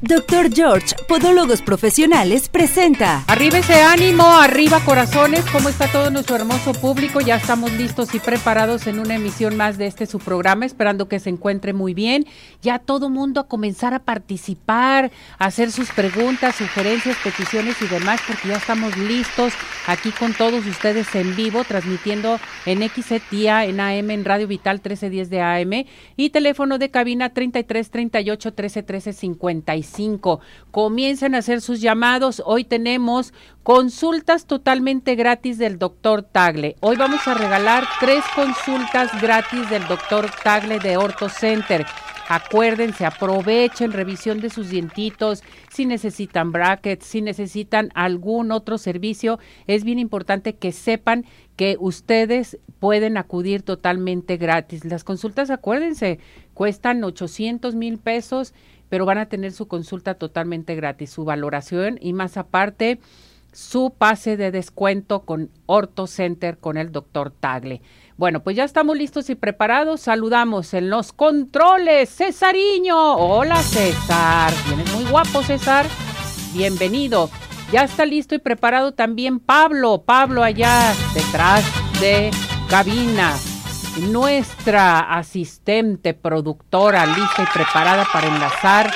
Doctor George, Podólogos Profesionales, presenta. Arriba ese ánimo, arriba corazones, ¿cómo está todo nuestro hermoso público? Ya estamos listos y preparados en una emisión más de este su programa, esperando que se encuentre muy bien. Ya todo mundo a comenzar a participar, a hacer sus preguntas, sugerencias, peticiones y demás, porque ya estamos listos aquí con todos ustedes en vivo, transmitiendo en XETIA, en AM, en Radio Vital 1310 de AM y teléfono de cabina 33 38 13 13 55. Comiencen a hacer sus llamados. Hoy tenemos consultas totalmente gratis del doctor Tagle. Hoy vamos a regalar tres consultas gratis del doctor Tagle de Orto Center. Acuérdense, aprovechen revisión de sus dientitos, si necesitan brackets, si necesitan algún otro servicio, es bien importante que sepan que ustedes pueden acudir totalmente gratis. Las consultas, acuérdense, cuestan 800 mil pesos pero van a tener su consulta totalmente gratis, su valoración y más aparte su pase de descuento con Orto Center con el doctor Tagle. Bueno, pues ya estamos listos y preparados. Saludamos en los controles, Cesariño. Hola César, vienes muy guapo César. Bienvenido. Ya está listo y preparado también Pablo. Pablo allá detrás de cabina nuestra asistente productora lista y preparada para enlazar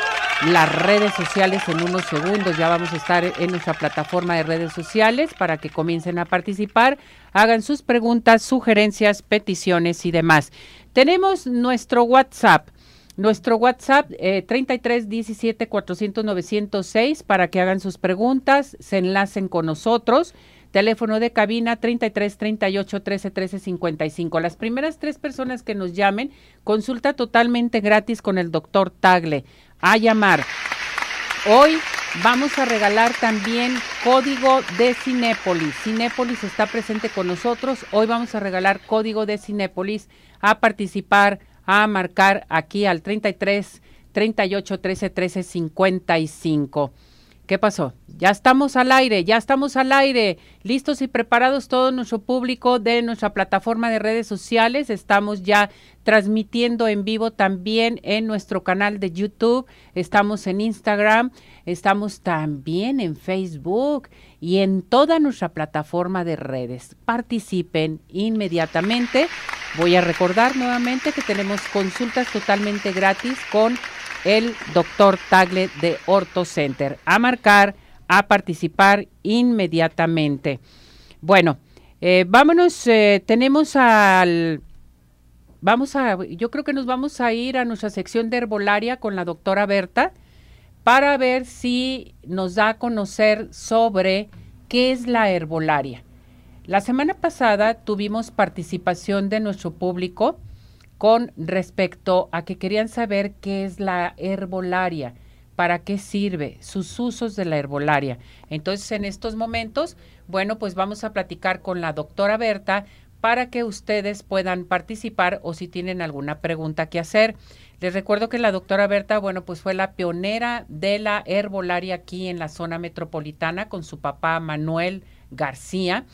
las redes sociales en unos segundos. Ya vamos a estar en nuestra plataforma de redes sociales para que comiencen a participar, hagan sus preguntas, sugerencias, peticiones y demás. Tenemos nuestro WhatsApp. Nuestro WhatsApp eh, 33 17 400 906 para que hagan sus preguntas, se enlacen con nosotros. Teléfono de cabina 33 38 13 13 55. Las primeras tres personas que nos llamen, consulta totalmente gratis con el doctor Tagle. A llamar. Hoy vamos a regalar también código de Cinépolis. Cinépolis está presente con nosotros. Hoy vamos a regalar código de Cinépolis a participar, a marcar aquí al 33 38 13 13 55. ¿Qué pasó? Ya estamos al aire, ya estamos al aire, listos y preparados todo nuestro público de nuestra plataforma de redes sociales. Estamos ya transmitiendo en vivo también en nuestro canal de YouTube, estamos en Instagram, estamos también en Facebook y en toda nuestra plataforma de redes. Participen inmediatamente. Voy a recordar nuevamente que tenemos consultas totalmente gratis con el doctor Tagle de Orto Center. A marcar, a participar inmediatamente. Bueno, eh, vámonos, eh, tenemos al... Vamos a, yo creo que nos vamos a ir a nuestra sección de herbolaria con la doctora Berta para ver si nos da a conocer sobre qué es la herbolaria. La semana pasada tuvimos participación de nuestro público con respecto a que querían saber qué es la herbolaria, para qué sirve, sus usos de la herbolaria. Entonces, en estos momentos, bueno, pues vamos a platicar con la doctora Berta para que ustedes puedan participar o si tienen alguna pregunta que hacer. Les recuerdo que la doctora Berta, bueno, pues fue la pionera de la herbolaria aquí en la zona metropolitana con su papá Manuel García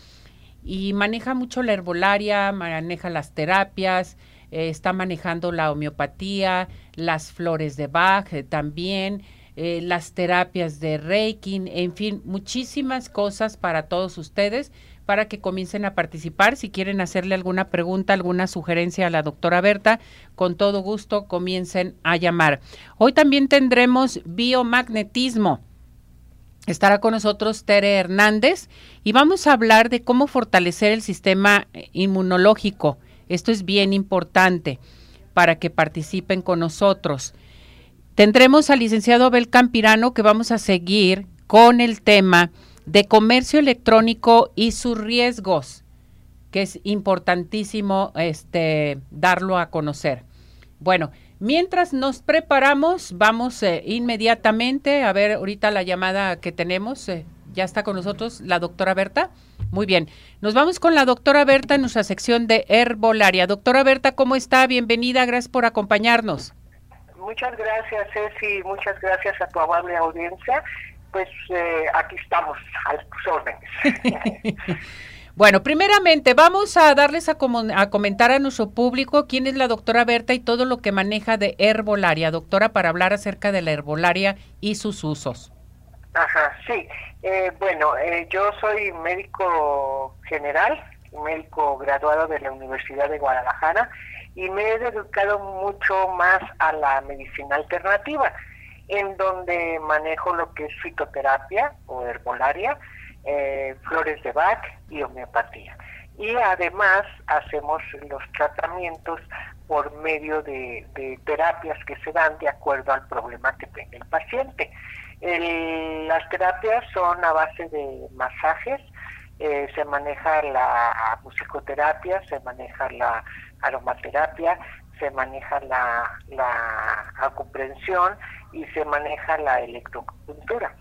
y maneja mucho la herbolaria, maneja las terapias, eh, está manejando la homeopatía, las flores de Bach eh, también, eh, las terapias de Reiki, en fin, muchísimas cosas para todos ustedes para que comiencen a participar. Si quieren hacerle alguna pregunta, alguna sugerencia a la doctora Berta, con todo gusto comiencen a llamar. Hoy también tendremos biomagnetismo. Estará con nosotros Tere Hernández y vamos a hablar de cómo fortalecer el sistema inmunológico esto es bien importante para que participen con nosotros. Tendremos al licenciado Abel Campirano que vamos a seguir con el tema de comercio electrónico y sus riesgos, que es importantísimo este, darlo a conocer. Bueno, mientras nos preparamos, vamos eh, inmediatamente a ver ahorita la llamada que tenemos. Eh, ya está con nosotros la doctora Berta. Muy bien. Nos vamos con la doctora Berta en nuestra sección de herbolaria. Doctora Berta, ¿cómo está? Bienvenida, gracias por acompañarnos. Muchas gracias, Ceci, muchas gracias a tu amable audiencia. Pues eh, aquí estamos, a tus órdenes. Bueno, primeramente vamos a darles a, a, comentar a nuestro público quién es la doctora Berta y todo lo que maneja de herbolaria, doctora, para hablar acerca de la herbolaria y sus usos. Ajá, sí. Eh, bueno, eh, yo soy médico general, médico graduado de la Universidad de Guadalajara y me he dedicado mucho más a la medicina alternativa, en donde manejo lo que es fitoterapia o herbolaria, eh, flores de Bach y homeopatía. Y además hacemos los tratamientos por medio de, terapias que se dan de acuerdo al problema que tenga el paciente. Las terapias son a base de masajes, eh, se maneja la musicoterapia, se maneja la aromaterapia, se maneja la, la y se maneja la electropuntura.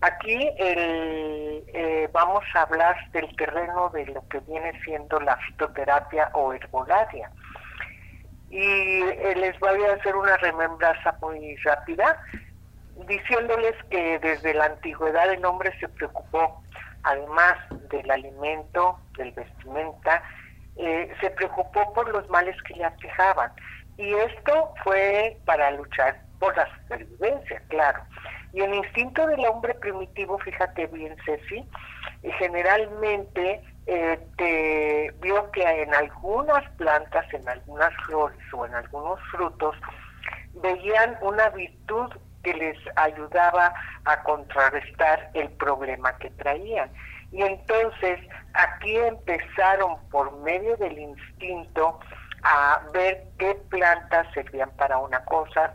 Aquí eh, vamos a hablar del terreno de lo que viene siendo la fitoterapia o herbolaria. Y eh, les voy a hacer una remembranza muy rápida, diciéndoles que desde la antigüedad el hombre se preocupó, además del alimento, del vestimenta, eh, se preocupó por los males que le aquejaban. Y esto fue para luchar por la supervivencia, claro. Y el instinto del hombre primitivo, fíjate bien, Ceci, eh, generalmente eh, te vio que en algunas plantas, en algunas flores o en algunos frutos, veían una virtud que les ayudaba a contrarrestar el problema que traían. Y entonces aquí empezaron por medio del instinto a ver qué plantas servían para una cosa,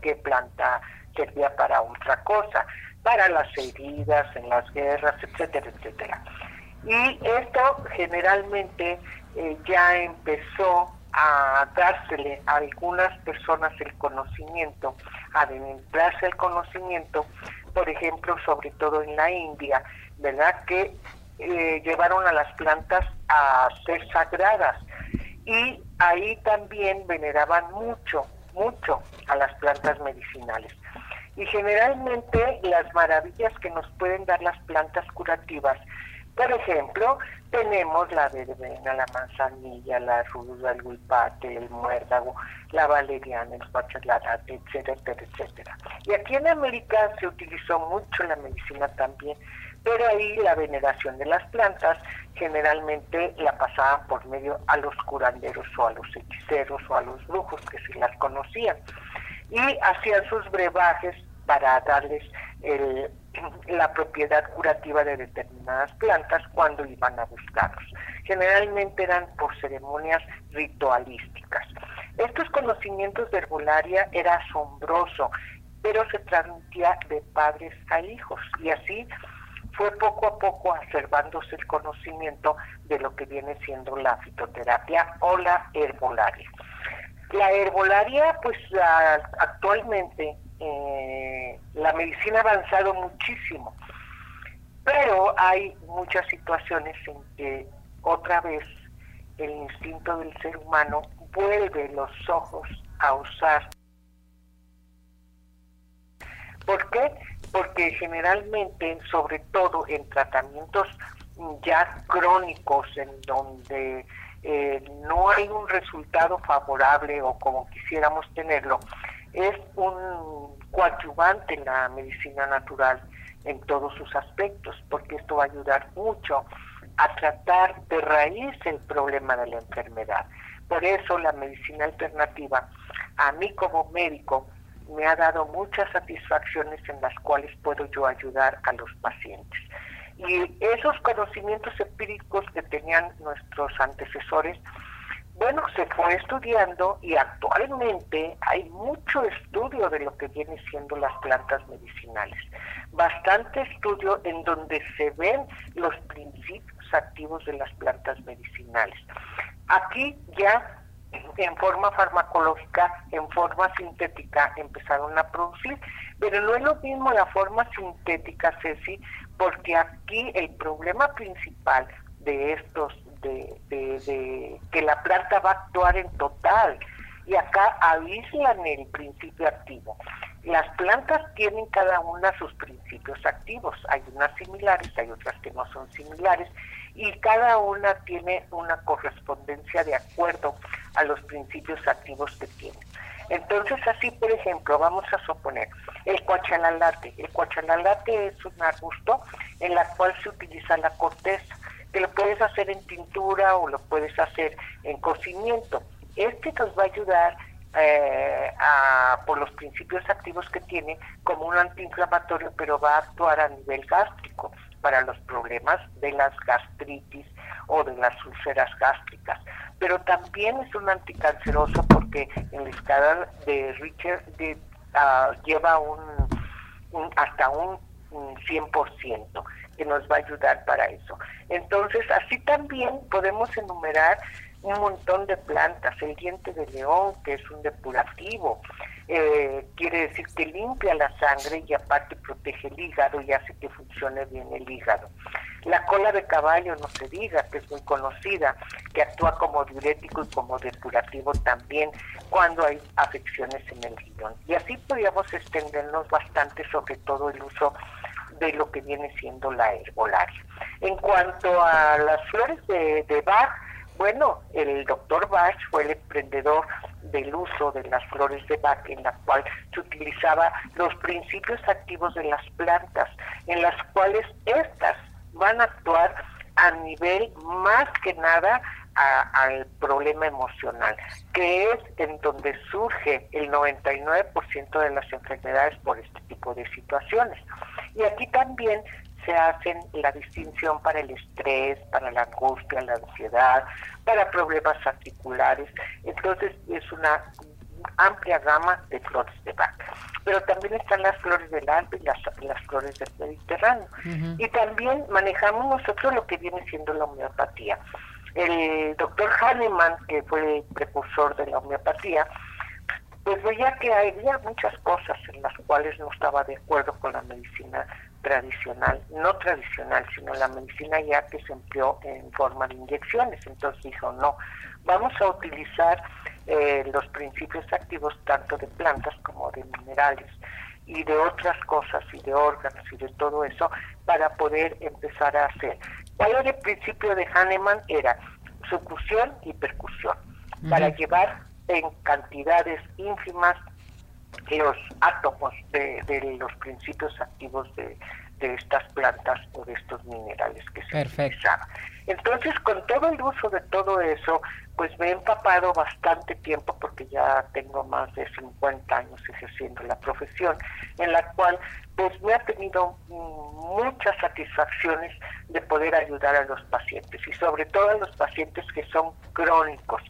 qué planta servía para otra cosa, para las heridas, en las guerras, etcétera, etcétera. Y esto generalmente eh, ya empezó a dársele a algunas personas el conocimiento, adentrarse el conocimiento, por ejemplo, sobre todo en la India, ¿verdad? Que eh, llevaron a las plantas a ser sagradas y ahí también veneraban mucho, mucho a las plantas medicinales. Y generalmente las maravillas que nos pueden dar las plantas curativas, por ejemplo, tenemos la verbena, la manzanilla, la ruda, el huipate, el muérdago, la valeriana, el pachalárate, etcétera, etcétera. Y aquí en América se utilizó mucho la medicina también, pero ahí la veneración de las plantas generalmente la pasaban por medio a los curanderos o a los hechiceros o a los brujos que se las conocían y hacían sus brebajes para darles la propiedad curativa de determinadas plantas cuando iban a buscarlos. Generalmente eran por ceremonias ritualísticas. Estos conocimientos de herbolaria era asombroso, pero se transmitía de padres a hijos y así fue poco a poco acervándose el conocimiento de lo que viene siendo la fitoterapia o la herbolaria. La herbolaria, pues actualmente eh, la medicina ha avanzado muchísimo, pero hay muchas situaciones en que otra vez el instinto del ser humano vuelve los ojos a usar. ¿Por qué? Porque generalmente, sobre todo en tratamientos ya crónicos, en donde eh, no hay un resultado favorable o como quisiéramos tenerlo, es un coadyuvante en la medicina natural en todos sus aspectos, porque esto va a ayudar mucho a tratar de raíz el problema de la enfermedad. Por eso la medicina alternativa, a mí como médico, me ha dado muchas satisfacciones en las cuales puedo yo ayudar a los pacientes. Y esos conocimientos empíricos que tenían nuestros antecesores, bueno, se fue estudiando y actualmente hay mucho estudio de lo que viene siendo las plantas medicinales. Bastante estudio en donde se ven los principios activos de las plantas medicinales. Aquí ya en forma farmacológica, en forma sintética, empezaron a producir. Pero no es lo mismo la forma sintética, Ceci, porque aquí el problema principal de estos, de, de, que la planta va a actuar en total, y acá aíslan el principio activo. Las plantas tienen cada una sus principios activos, hay unas similares, hay otras que no son similares, y cada una tiene una correspondencia de acuerdo a los principios activos que tiene. Entonces, así, por ejemplo, vamos a suponer el cuachalalate. El cuachalalate es un arbusto en la cual se utiliza la corteza, que lo puedes hacer en pintura o lo puedes hacer en cocimiento. Este nos va a ayudar eh, por los principios activos que tiene como un antiinflamatorio, pero va a actuar a nivel gástrico para los problemas de las gastritis o de las úlceras gástricas. Pero también es un anticanceroso porque en la escala de Richard ah, lleva un, hasta un, un 100% que nos va a ayudar para eso. Entonces, así también podemos enumerar un montón de plantas, el diente de león, que es un depurativo, eh, quiere decir que limpia la sangre y aparte protege el hígado y hace que funcione bien el hígado. La cola de caballo, no se diga, que es muy conocida, que actúa como diurético y como depurativo también cuando hay afecciones en el riñón. Y así podríamos extendernos bastante sobre todo el uso de lo que viene siendo la herbolaria. En cuanto a las flores de, Bach, bueno, el doctor Bach fue el emprendedor del uso de las flores de Bach, en la cual se utilizaba los principios activos de las plantas, en las cuales estas van a actuar a nivel más que nada al problema emocional, que es en donde surge el 99% de las enfermedades por este tipo de situaciones. Y aquí también se hacen la distinción para el estrés, para la angustia, la ansiedad, para problemas articulares. Entonces es una amplia gama de flores de vaca. Pero también están las flores del Alpe y las, flores del Mediterráneo. Y también manejamos nosotros lo que viene siendo la homeopatía. El doctor Hahnemann, que fue el precursor de la homeopatía, pues veía que había muchas cosas en las cuales no estaba de acuerdo con la medicina tradicional, no tradicional, sino la medicina ya que se empleó en forma de inyecciones. Entonces dijo, no, vamos a utilizar eh, los principios activos tanto de plantas como de minerales y de otras cosas y de órganos y de todo eso para poder empezar a hacer. ¿Cuál era el principio de Hahnemann? Era sucusión y percusión, para llevar en cantidades ínfimas los átomos de, los principios activos de, estas plantas o de estos minerales que se utilizaban. Entonces, con todo el uso de todo eso, pues me he empapado bastante tiempo porque ya tengo más de 50 años ejerciendo la profesión, en la cual pues me ha tenido muchas satisfacciones de poder ayudar a los pacientes y sobre todo a los pacientes que son crónicos,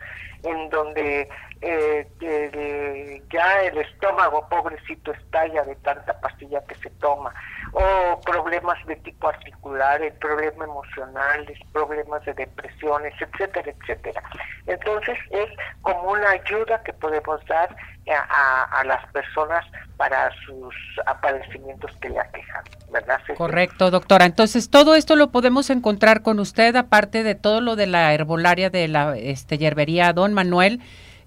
en donde eh, ya el estómago pobrecito estalla de tanta pastilla que se toma, o problemas de tipo articular, el problema emocional, problemas de depresiones, etcétera, etcétera. Entonces es como una ayuda que podemos dar a, las personas para sus padecimientos que le aquejan, ¿verdad? Correcto, doctora. Entonces todo esto lo podemos encontrar con usted, aparte de todo lo de la herbolaria de la este, yerbería Don Manuel.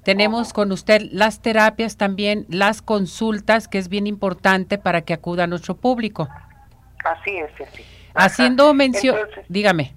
Tenemos con usted las terapias también, las consultas, que es bien importante para que acuda a nuestro público. Así es, sí. Haciendo mención, dígame.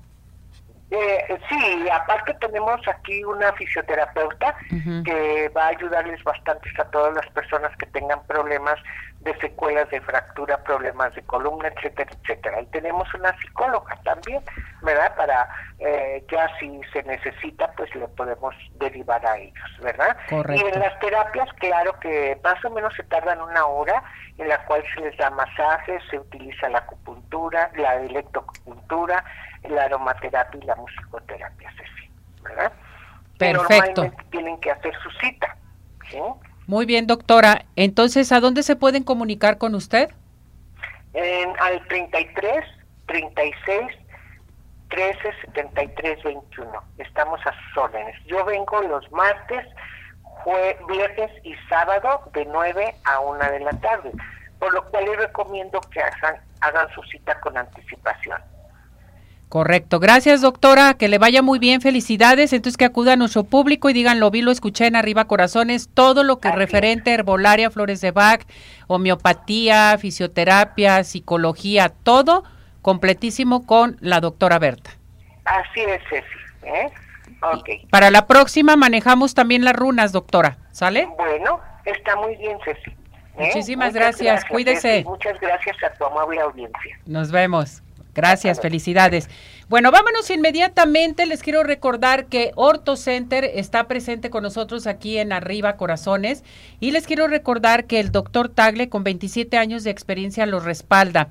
Eh, sí, aparte tenemos aquí una fisioterapeuta que va a ayudarles bastante a todas las personas que tengan problemas de secuelas de fractura, problemas de columna, etcétera, etcétera. Y tenemos una psicóloga también, ¿verdad? Para eh, ya si se necesita, pues le podemos derivar a ellos, ¿verdad? Y en las terapias, claro que más o menos se tardan una hora, en la cual se les da masajes, se utiliza la acupuntura, la electroacupuntura, la aromaterapia y la musicoterapia, ¿verdad? Perfecto. normalmente tienen que hacer su cita, ¿sí? Muy bien, doctora. Entonces, ¿a dónde se pueden comunicar con usted? En, al 33 36 13 73 21. Estamos a sus órdenes. Yo vengo los martes, viernes y sábado de 9 a 1 de la tarde, por lo cual les recomiendo que hagan, hagan su cita con anticipación. Correcto. Gracias, doctora. Que le vaya muy bien. Felicidades. Entonces, que acuda a nuestro público y digan, lo vi, lo escuché en Arriba Corazones. Todo lo que es referente a herbolaria, flores de Bach, homeopatía, fisioterapia, psicología, todo completísimo con la doctora Berta. Así es, Ceci. ¿eh? Okay. Para la próxima manejamos también las runas, doctora. ¿Sale? Bueno, está muy bien, Ceci. ¿eh? Muchísimas gracias, cuídese. Muchas gracias a tu amable audiencia. Nos vemos. Gracias, felicidades. Bueno, vámonos inmediatamente. Les quiero recordar que Orto Center está presente con nosotros aquí en Arriba Corazones y les quiero recordar que el doctor Tagle con 27 años de experiencia los respalda.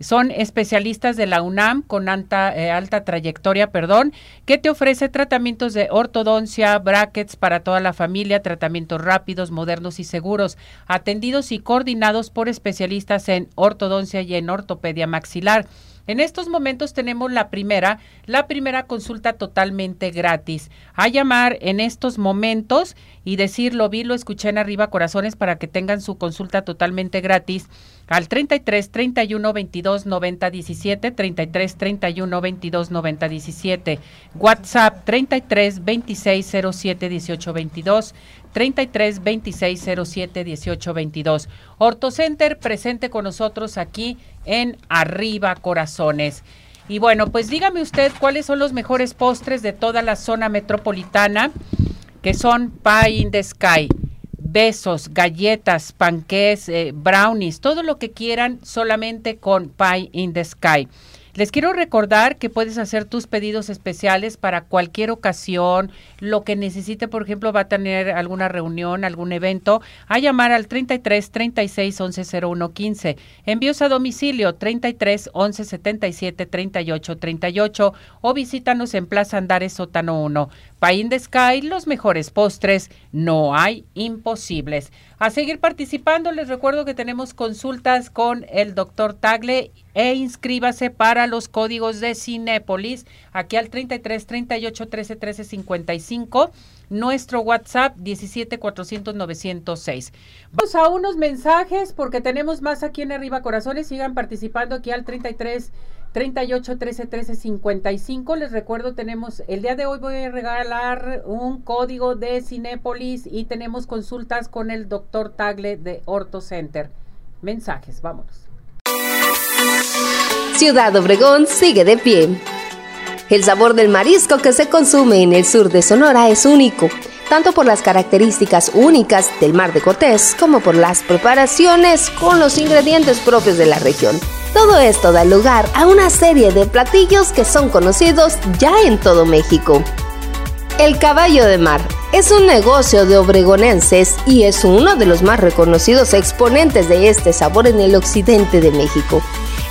Son especialistas de la UNAM con alta, eh, alta trayectoria, perdón, que te ofrece tratamientos de ortodoncia, brackets para toda la familia, tratamientos rápidos, modernos y seguros, atendidos y coordinados por especialistas en ortodoncia y en ortopedia maxilar. En estos momentos tenemos la primera, la primera consulta totalmente gratis. A llamar en estos momentos y decir lo vi, lo escuché en arriba corazones para que tengan su consulta totalmente gratis al 33 31 22 90 17 33 31 22 90 17 WhatsApp 33 26 07 18 22 33 26 07 18 22 Ortocenter presente con nosotros aquí en Arriba Corazones. Y bueno, pues dígame usted cuáles son los mejores postres de toda la zona metropolitana, que son Pie in the Sky besos, galletas, panqués, eh, brownies, todo lo que quieran solamente con Pie in the Sky. Les quiero recordar que puedes hacer tus pedidos especiales para cualquier ocasión, lo que necesite, por ejemplo, va a tener alguna reunión, algún evento, a llamar al 33 36 11 01 15. Envíos a domicilio 33 11 77 38 38 o visítanos en Plaza Andares Sótano 1. Pain de Sky, los mejores postres, no hay imposibles. A seguir participando, les recuerdo que tenemos consultas con el doctor Tagle e inscríbase para los códigos de Cinépolis aquí al 33 38 13 13 55 nuestro WhatsApp 17 400 906. Vamos a unos mensajes porque tenemos más aquí en Arriba Corazones. Sigan participando aquí al 33 38 13 13 55. Les recuerdo, tenemos el día de hoy voy a regalar un código de Cinépolis y tenemos consultas con el doctor Tagle de Orto Center. Mensajes, vámonos. Ciudad Obregón sigue de pie. El sabor del marisco que se consume en el sur de Sonora es único, tanto por las características únicas del mar de Cortés como por las preparaciones con los ingredientes propios de la región. Todo esto da lugar a una serie de platillos que son conocidos ya en todo México. El caballo de mar es un negocio de obregonenses y es uno de los más reconocidos exponentes de este sabor en el occidente de México.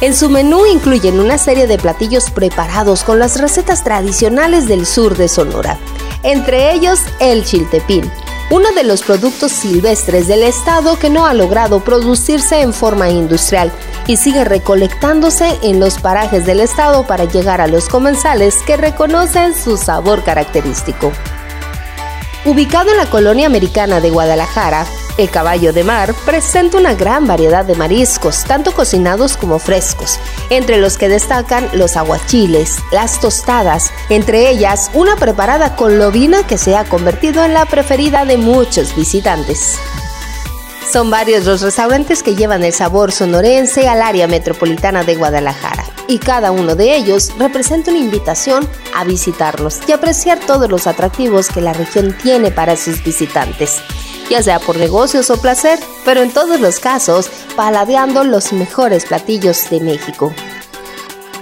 En su menú incluyen una serie de platillos preparados con las recetas tradicionales del sur de Sonora, entre ellos el chiltepín, uno de los productos silvestres del estado que no ha logrado producirse en forma industrial y sigue recolectándose en los parajes del estado para llegar a los comensales que reconocen su sabor característico. Ubicado en la colonia americana de Guadalajara, el caballo de mar presenta una gran variedad de mariscos, tanto cocinados como frescos, entre los que destacan los aguachiles, las tostadas, entre ellas una preparada con lobina que se ha convertido en la preferida de muchos visitantes. Son varios los restaurantes que llevan el sabor sonorense al área metropolitana de Guadalajara y cada uno de ellos representa una invitación a visitarlos y apreciar todos los atractivos que la región tiene para sus visitantes, ya sea por negocios o placer, pero en todos los casos paladeando los mejores platillos de México.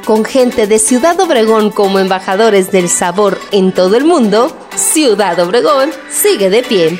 Con gente de Ciudad Obregón como embajadores del sabor en todo el mundo, Ciudad Obregón sigue de pie.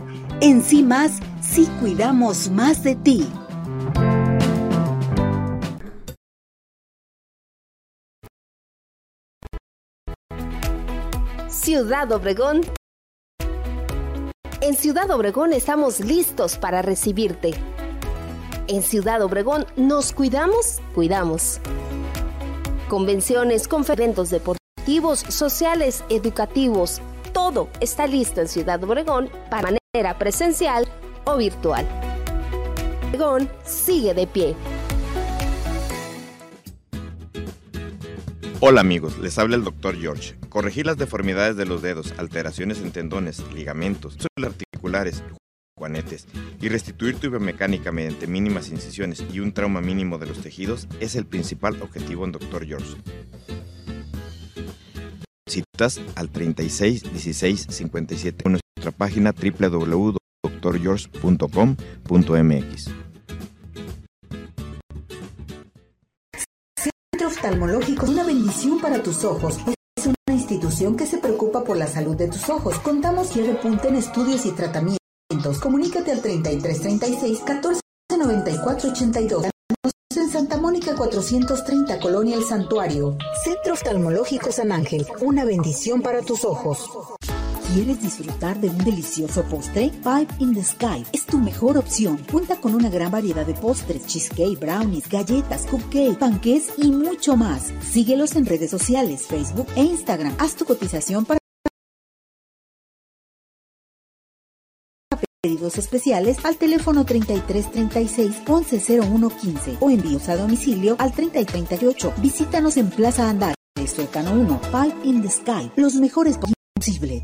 En CIMAS si cuidamos más de ti. Ciudad Obregón En Ciudad Obregón estamos listos para recibirte. En Ciudad Obregón nos cuidamos, cuidamos. Convenciones, conferencias deportivos, sociales, educativos, todo está listo en Ciudad Obregón para manera presencial o virtual. Obregón sigue de pie. Hola amigos, les habla el Dr. George. Corregir las deformidades de los dedos, alteraciones en tendones, ligamentos, articulares, juanetes y restituir tu biomecánica mediante mínimas incisiones y un trauma mínimo de los tejidos es el principal objetivo en Dr. George. Citas al 36 16 57 en nuestra página www.drgeorge.com.mx. oftalmológico una bendición para tus ojos. Es una institución que se preocupa por la salud de tus ojos. Contamos y punta en estudios y tratamientos. Comunícate al 3336 1494 82 en Santa Mónica 430, Colonia El Santuario. Centro Oftalmológico San Ángel, una bendición para tus ojos. ¿Quieres disfrutar de un delicioso postre? Five in the Sky es tu mejor opción. Cuenta con una gran variedad de postres, cheesecake, brownies, galletas, cupcake, panqués y mucho más. Síguelos en redes sociales, Facebook e Instagram. Haz tu cotización para pedidos especiales al teléfono 3336 110115 o envíos a domicilio al 3038. Visítanos en Plaza Andal, Sótano 1, Five in the Sky, los mejores posibles.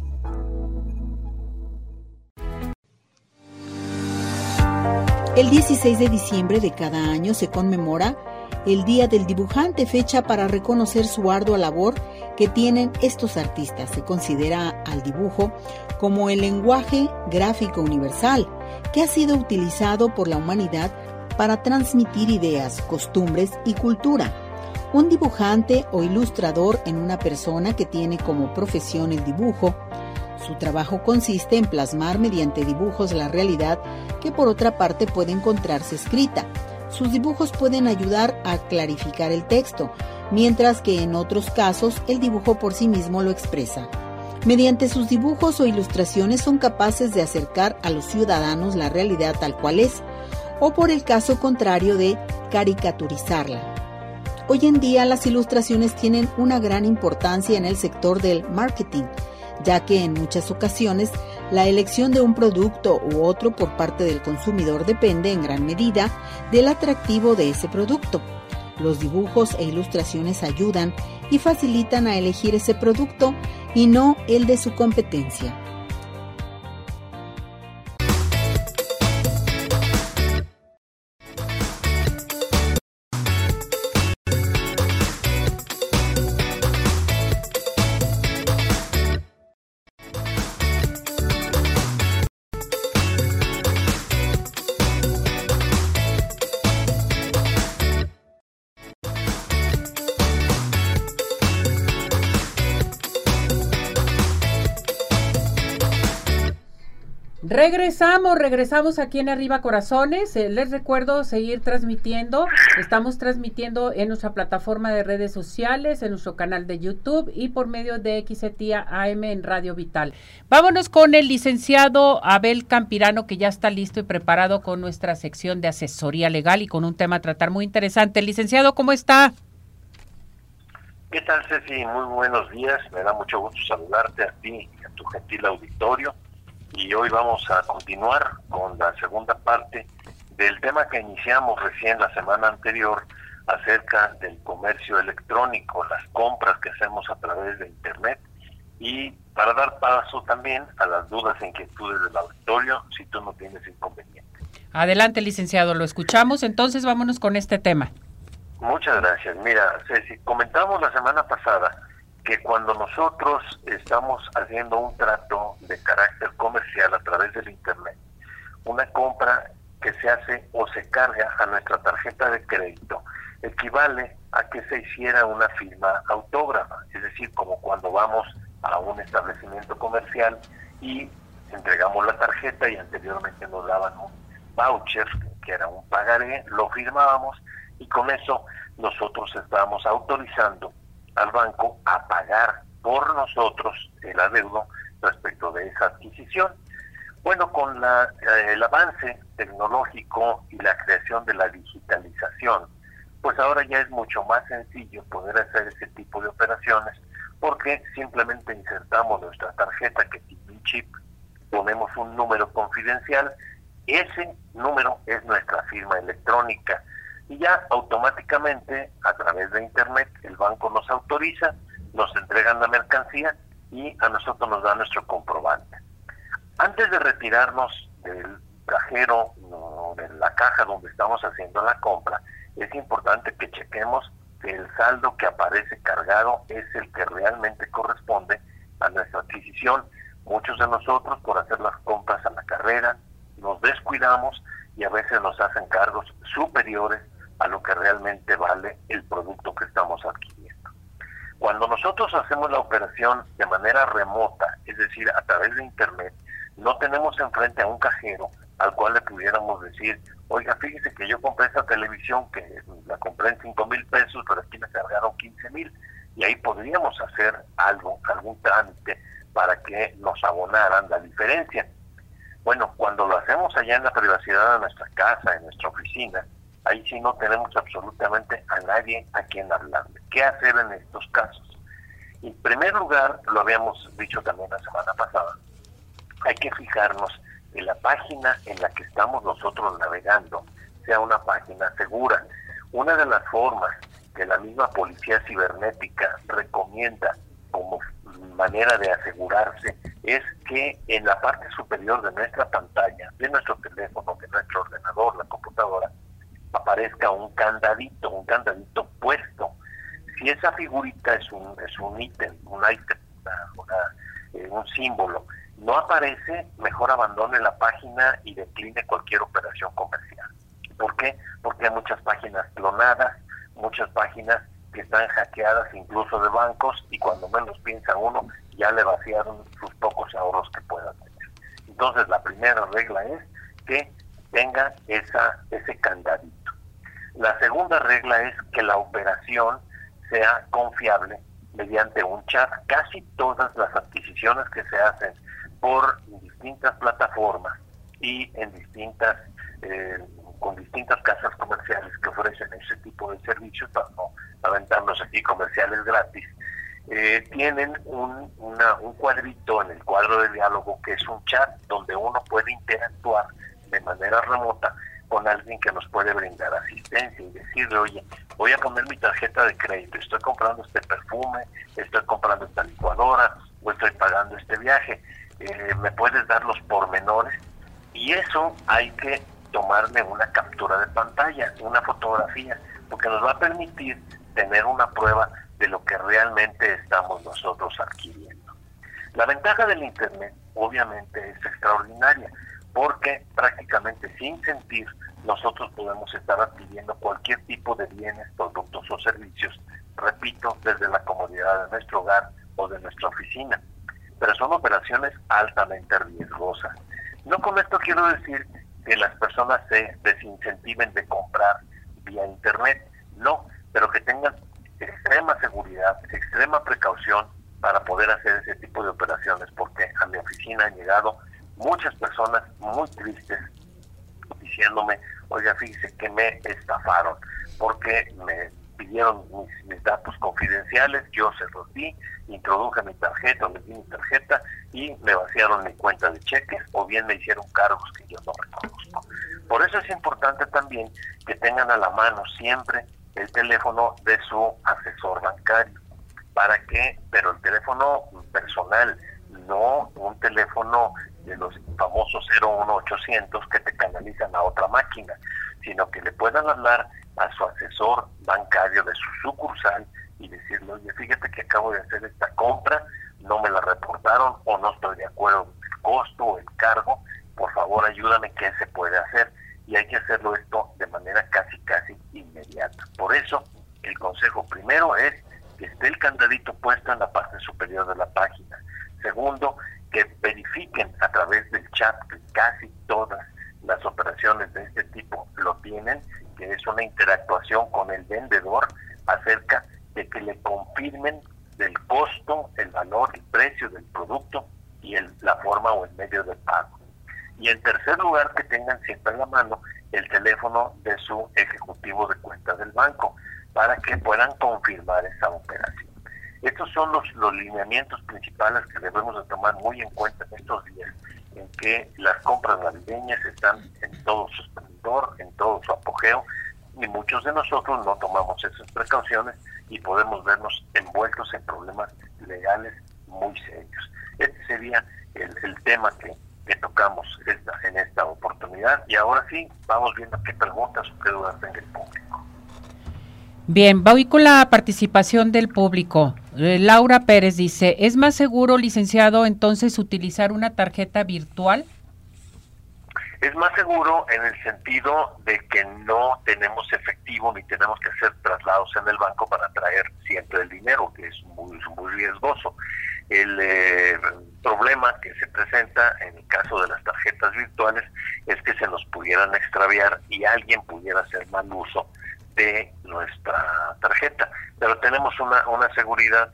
El 16 de diciembre de cada año se conmemora el Día del Dibujante, fecha para reconocer su ardua labor que tienen estos artistas. Se considera al dibujo como el lenguaje gráfico universal que ha sido utilizado por la humanidad para transmitir ideas, costumbres y cultura. Un dibujante o ilustrador en una persona que tiene como profesión el dibujo su trabajo consiste en plasmar mediante dibujos la realidad que por otra parte puede encontrarse escrita. Sus dibujos pueden ayudar a clarificar el texto, mientras que en otros casos el dibujo por sí mismo lo expresa. Mediante sus dibujos o ilustraciones son capaces de acercar a los ciudadanos la realidad tal cual es, o por el caso contrario de caricaturizarla. Hoy en día las ilustraciones tienen una gran importancia en el sector del marketing, ya que en muchas ocasiones la elección de un producto u otro por parte del consumidor depende en gran medida del atractivo de ese producto. Los dibujos e ilustraciones ayudan y facilitan a elegir ese producto y no el de su competencia. Regresamos, regresamos aquí en Arriba Corazones. Eh, les recuerdo seguir transmitiendo. Estamos transmitiendo en nuestra plataforma de redes sociales, en nuestro canal de YouTube y por medio de XETIA AM en Radio Vital. Vámonos con el licenciado Abel Campirano, que ya está listo y preparado con nuestra sección de asesoría legal y con un tema a tratar muy interesante. Licenciado, ¿cómo está? ¿Qué tal, Ceci? Muy buenos días. Me da mucho gusto saludarte a ti y a tu gentil auditorio y hoy vamos a continuar con la segunda parte del tema que iniciamos recién la semana anterior acerca del comercio electrónico, las compras que hacemos a través de Internet y para dar paso también a las dudas e inquietudes del auditorio si tú no tienes inconveniente. Adelante, licenciado, lo escuchamos, entonces vámonos con este tema. Muchas gracias. Mira, Ceci, comentamos la semana pasada que cuando nosotros estamos haciendo un trato de carácter comercial a través del Internet, una compra que se hace o se carga a nuestra tarjeta de crédito, equivale a que se hiciera una firma autógrafa, es decir, como cuando vamos a un establecimiento comercial y entregamos la tarjeta y anteriormente nos daban un voucher, que era un pagaré, lo firmábamos y con eso nosotros estábamos autorizando al banco a pagar por nosotros el adeudo respecto de esa adquisición. Bueno, con la, eh, el avance tecnológico y la creación de la digitalización, pues ahora ya es mucho más sencillo poder hacer ese tipo de operaciones porque simplemente insertamos nuestra tarjeta que tiene un chip, ponemos un número confidencial, ese número es nuestra firma electrónica y ya automáticamente a través de internet el banco nos autoriza, nos entregan la mercancía y a nosotros nos da nuestro comprobante. Antes de retirarnos del cajero o de la caja donde estamos haciendo la compra, es importante que chequemos que el saldo que aparece cargado es el que realmente corresponde a nuestra adquisición. Muchos de nosotros por hacer las compras a la carrera nos descuidamos y a veces nos hacen cargos superiores a lo que realmente vale el producto que estamos adquiriendo. Cuando nosotros hacemos la operación de manera remota, es decir, a través de Internet, no tenemos enfrente a un cajero al cual le pudiéramos decir, oiga, fíjese que yo compré esta televisión que la compré en 5 mil pesos, pero aquí me cargaron 15 mil, y ahí podríamos hacer algo, algún trámite para que nos abonaran la diferencia. Bueno, cuando lo hacemos allá en la privacidad de nuestra casa, en nuestra oficina, ahí sí no tenemos absolutamente a nadie a quien hablarle. ¿Qué hacer en estos casos? En primer lugar, lo habíamos dicho también la semana pasada, hay que fijarnos que la página en la que estamos nosotros navegando sea una página segura. Una de las formas que la misma policía cibernética recomienda como manera de asegurarse es que en la parte superior de nuestra pantalla, de nuestro teléfono, de nuestro ordenador, la computadora, aparezca un candadito, un candadito puesto. Si esa figurita es un, es un ítem, un ítem, eh, un símbolo no aparece, mejor abandone la página y decline cualquier operación comercial. ¿Por qué? Porque hay muchas páginas clonadas, muchas páginas que están hackeadas incluso de bancos y cuando menos piensa uno ya le vaciaron sus pocos ahorros que pueda tener. Entonces la primera regla es que tenga esa, ese candadito. La segunda regla es que la operación sea confiable mediante un chat. Casi todas las adquisiciones que se hacen por distintas plataformas y en distintas eh, con distintas casas comerciales que ofrecen ese tipo de servicios para no aventarnos aquí comerciales gratis eh, tienen un, un cuadrito en el cuadro de diálogo que es un chat donde uno puede interactuar de manera remota con alguien que nos puede brindar asistencia y decirle, oye, voy a poner mi tarjeta de crédito, estoy comprando este perfume, estoy comprando esta licuadora o estoy pagando este viaje eh, me puedes dar los pormenores y eso hay que tomarle una captura de pantalla, una fotografía, porque nos va a permitir tener una prueba de lo que realmente estamos nosotros adquiriendo. La ventaja del Internet obviamente es extraordinaria, porque prácticamente sin sentir nosotros podemos estar adquiriendo cualquier tipo de bienes, productos o servicios, repito, desde la comodidad de nuestro hogar o de nuestra oficina pero son operaciones altamente riesgosas. No con esto quiero decir que las personas se desincentiven de comprar vía Internet, no, pero que tengan extrema seguridad, extrema precaución para poder hacer ese tipo de operaciones, porque a mi oficina han llegado muchas personas muy tristes diciéndome, oiga, fíjese que me estafaron, porque me pidieron mis, datos confidenciales, yo se los di, introduje mi tarjeta, les di mi tarjeta y me vaciaron mi cuenta de cheques o bien me hicieron cargos que yo no reconozco. Por eso es importante también que tengan a la mano siempre el teléfono de su asesor bancario. ¿Para qué? Pero el teléfono personal, no un teléfono de los famosos 01800 que te canalizan a otra máquina, sino que le puedan hablar a su asesor bancario de su sucursal y decirle, oye, fíjate que acabo de hacer esta compra, no me la reportaron o no estoy de acuerdo con el costo o el cargo, por favor ayúdame, ¿qué se puede hacer? Y hay que hacerlo esto de manera casi, casi inmediata. Por eso, el consejo primero es que esté el candadito puesto en la parte superior de la página. Segundo, que verifiquen a través del chat que casi todas las operaciones de este tipo lo tienen que es una interactuación con el vendedor acerca de que le confirmen del costo, el valor, el precio del producto y el, la forma o el medio de pago. Y en tercer lugar, que tengan siempre en la mano el teléfono de su ejecutivo de cuenta del banco para que puedan confirmar esa operación. Estos son los, los lineamientos principales que debemos de tomar muy en cuenta en estos días en que las compras navideñas están en todo su esplendor, en todo su apogeo, y muchos de nosotros no tomamos esas precauciones y podemos vernos envueltos en problemas legales muy serios. Este sería el, tema que, tocamos en esta oportunidad y ahora sí vamos viendo qué preguntas o qué dudas tenga el público. Bien, voy con la participación del público. Eh, Laura Pérez dice, ¿es más seguro, licenciado, entonces utilizar una tarjeta virtual? Es más seguro en el sentido de que no tenemos efectivo ni tenemos que hacer traslados en el banco para traer siempre el dinero, que es muy, riesgoso. El eh, problema que se presenta en el caso de las tarjetas virtuales es que se nos pudieran extraviar y alguien pudiera hacer mal uso de nuestra tarjeta. Pero tenemos una, una seguridad,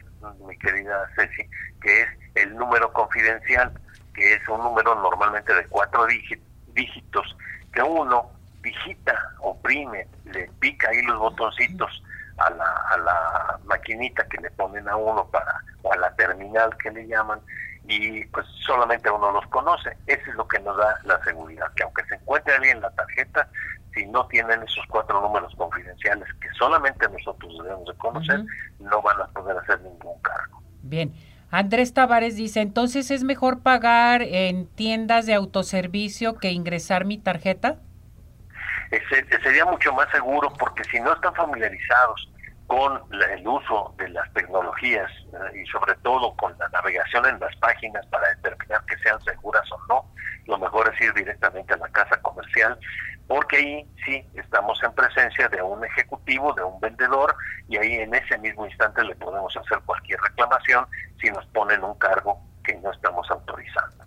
mi querida Ceci, que es el número confidencial, que es un número normalmente de cuatro dígitos, que uno digita, oprime, le pica ahí los botoncitos a la, a la maquinita que le ponen a uno para, o a la terminal que le llaman, y pues solamente uno los conoce. Eso es lo que nos da la seguridad, que aunque se encuentre alguien la tarjeta, si no tienen esos cuatro números confidenciales que solamente nosotros debemos de conocer, no van a poder hacer ningún cargo. Bien. Andrés Tavares dice, entonces es mejor pagar en tiendas de autoservicio que ingresar mi tarjeta? sería mucho más seguro porque si no están familiarizados con el uso de las tecnologías eh, y sobre todo con la navegación en las páginas para determinar que sean seguras o no, lo mejor es ir directamente a la casa comercial porque ahí sí estamos en presencia de un ejecutivo, de un vendedor, y ahí en ese mismo instante le podemos hacer cualquier reclamación si nos ponen un cargo que no estamos autorizando.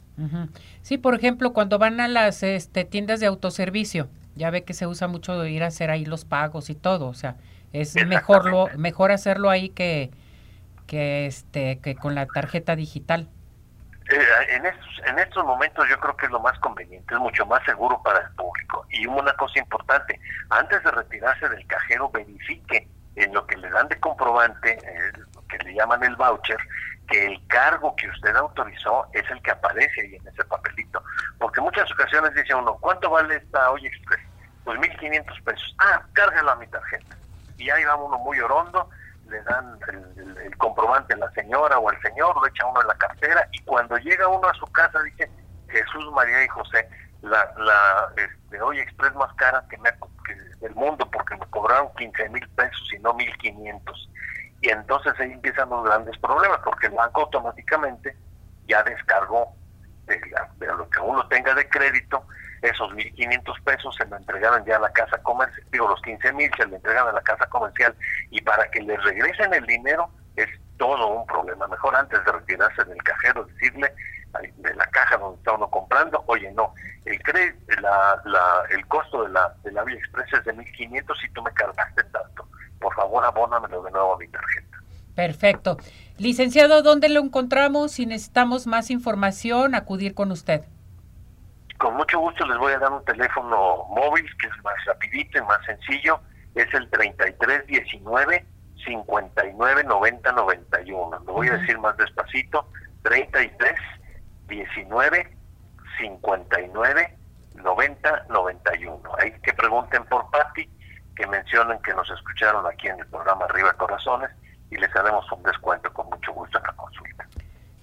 Sí, por ejemplo, cuando van a las este, tiendas de autoservicio, ya ve que se usa mucho de ir a hacer ahí los pagos y todo, o sea, es mejor lo, mejor hacerlo ahí que que este que con la tarjeta digital. Eh, en, estos, en estos momentos yo creo que es lo más conveniente, es mucho más seguro para el público. Y una cosa importante, antes de retirarse del cajero, verifique en lo que le dan de comprobante, eh, que le llaman el voucher, que el cargo que usted autorizó es el que aparece ahí en ese papelito. Porque muchas ocasiones dice uno, ¿cuánto vale esta Oye Express? Pues 1.500 pesos. Ah, cárgalo a mi tarjeta. Y ahí va uno muy orondo le dan el, comprobante a la señora o al señor, lo echa uno en la cartera y cuando llega uno a su casa dice Jesús, María y José, la, la este, hoy Express más cara que, me, del mundo porque me cobraron 15 mil pesos y no 1500. Y entonces ahí empiezan los grandes problemas porque el banco automáticamente ya descargó de, de lo que uno tenga de crédito esos 1.500 pesos se lo entregaron ya a la casa comercial, digo, los 15.000 se le entregan a la casa comercial y para que le regresen el dinero es todo un problema. Mejor antes de retirarse del cajero decirle de la caja donde está uno comprando, oye, no, el la, la, el costo de la, de la Express es de 1.500 y tú me cargaste tanto. Por favor, abónamelo de nuevo a mi tarjeta. Perfecto. Licenciado, ¿dónde lo encontramos? Si necesitamos más información, acudir con usted. Con mucho gusto les voy a dar un teléfono móvil que es más rapidito y más sencillo. Es el 3319 59 90 91. Lo voy a decir más despacito. 33 19 59 90 91. Ahí que pregunten por Patti, que mencionen que nos escucharon aquí en el programa Arriba Corazones y les haremos un descuento con mucho gusto en la consulta.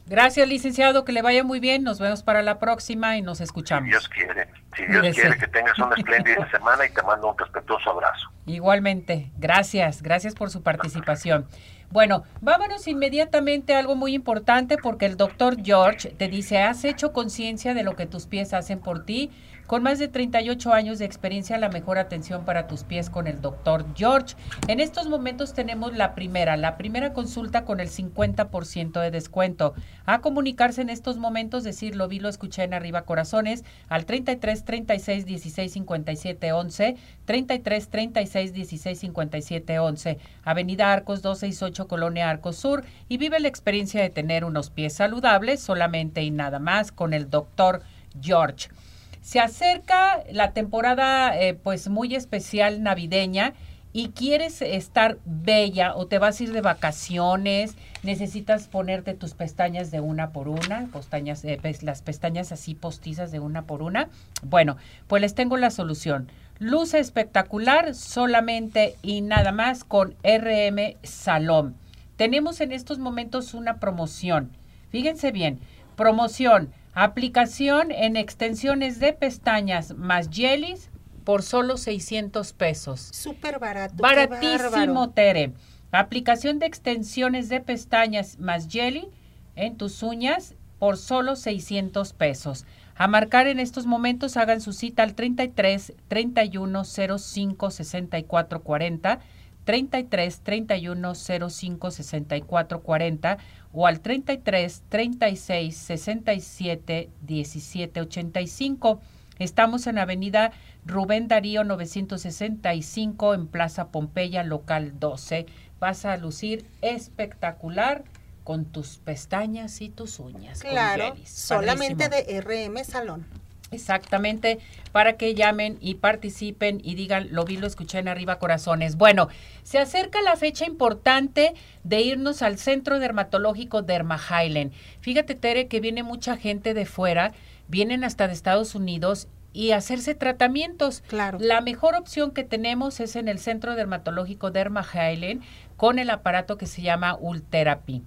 Gracias, licenciado, que le vaya muy bien. Nos vemos para la próxima y nos escuchamos. Si Dios quiere, si Dios quiere que tengas una espléndida semana y te mando un respetuoso abrazo. Igualmente, gracias, gracias por su participación. Bueno, vámonos inmediatamente a algo muy importante porque el doctor George te dice, ¿has hecho conciencia de lo que tus pies hacen por ti? Con más de 38 años de experiencia, la mejor atención para tus pies con el doctor George. En estos momentos tenemos la primera, la primera consulta con el 50% de descuento. A comunicarse en estos momentos, decir, lo vi, lo escuché en Arriba Corazones, al 33 36 16 57 11, 33 36 16 57 11, Avenida Arcos 268, Colonia Arcos Sur, y vive la experiencia de tener unos pies saludables solamente y nada más con el doctor George. Se acerca la temporada eh, pues muy especial navideña y quieres estar bella o te vas a ir de vacaciones, necesitas ponerte tus pestañas de una por una, pestañas, eh, las pestañas así postizas de una por una. Bueno, pues les tengo la solución. Luce espectacular solamente y nada más con RM Salón. Tenemos en estos momentos una promoción. Fíjense bien, promoción, aplicación en extensiones de pestañas más jellies por solo 600 pesos. Súper barato. Baratísimo, Tere. Aplicación de extensiones de pestañas más jelly en tus uñas por solo 600 pesos. A marcar en estos momentos, hagan su cita al 33 31 05 64 40, 33 31 05 64 40 o al 33 36 67 17 85. Estamos en Avenida Rubén Darío 965 en Plaza Pompeya, local 12. Vas a lucir espectacular con tus pestañas y tus uñas. Claro, solamente de RM Salón. Exactamente, para que llamen y participen y digan, lo vi, lo escuché en arriba, corazones. Bueno, se acerca la fecha importante de irnos al Centro Dermatológico Derma Highland. Fíjate, Tere, que viene mucha gente de fuera, vienen hasta de Estados Unidos y hacerse tratamientos. Claro. La mejor opción que tenemos es en el Centro Dermatológico Derma Highland con el aparato que se llama Ultherapy.